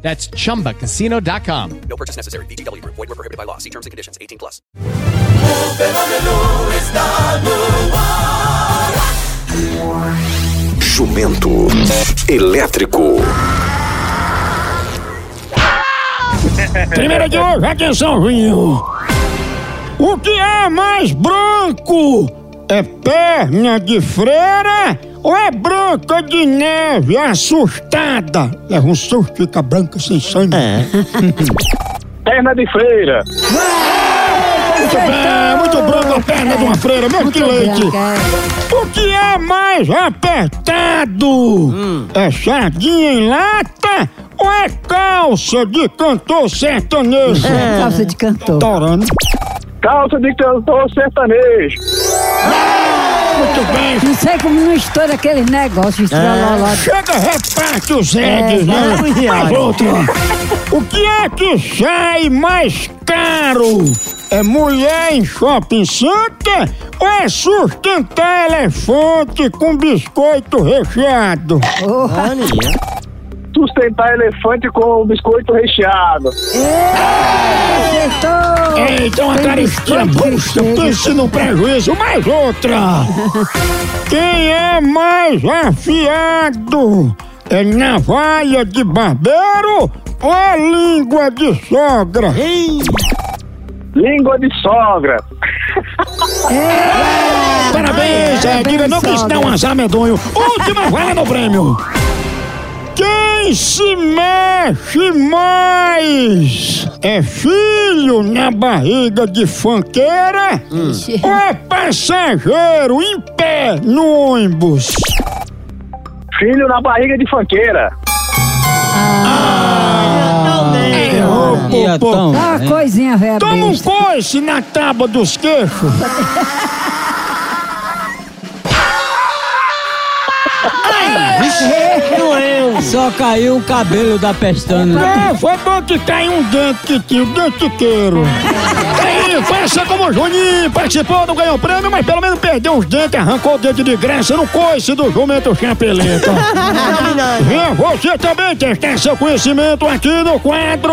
That's chumbacasino.com. No purchase necessary. VGW Group. Void were prohibited by law. See terms and conditions. 18 plus. O fenômeno está no ar. Jumento elétrico. Primeira de hoje, atenção, Juninho. O que é mais branco? É perna de freira ou é branca de neve assustada? Leva um susto, fica branca sem sangue. Perna de freira. Muito bem, muito branco a perna de uma freira, mesmo que leite. O que é mais apertado? É sardinha em lata ou é calça de cantor sertanejo? Calça de cantor. Torando. Calça de cantor sertanejo. Muito bem. Não sei como não estoura aqueles negócios lá. Chega, reparte os eggs, né? Mais outra. O que é que sai mais caro? É mulher em shopping center ou é sustentar elefante com biscoito recheado? Sustentar elefante com biscoito recheado. Acertou! Eita, uma caristia bucha, pense no prejuízo. Mais outra. Quem é mais afiado? É navalha de barbeiro ou é língua de sogra? Língua de sogra. Parabéns, é, diga não que um azar medonho. Última vaga no prêmio. Quem se mexe mais é filho na barriga de fanqueira ou é passageiro em pé no ônibus? Filho na barriga de fanqueira. Dá uma coisinha velha Toma um coice na tábua dos queixos. Só caiu o cabelo da pestana. É, foi bom que caiu um dente que tinha o dentiqueiro. Aí, faça como o Juninho, participou, não ganhou prêmio, mas pelo menos perdeu os dentes, arrancou o dente de graça no coice do jumento chapeleta. Você também testar seu conhecimento aqui no quadro.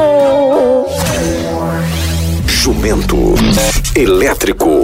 Jumento elétrico.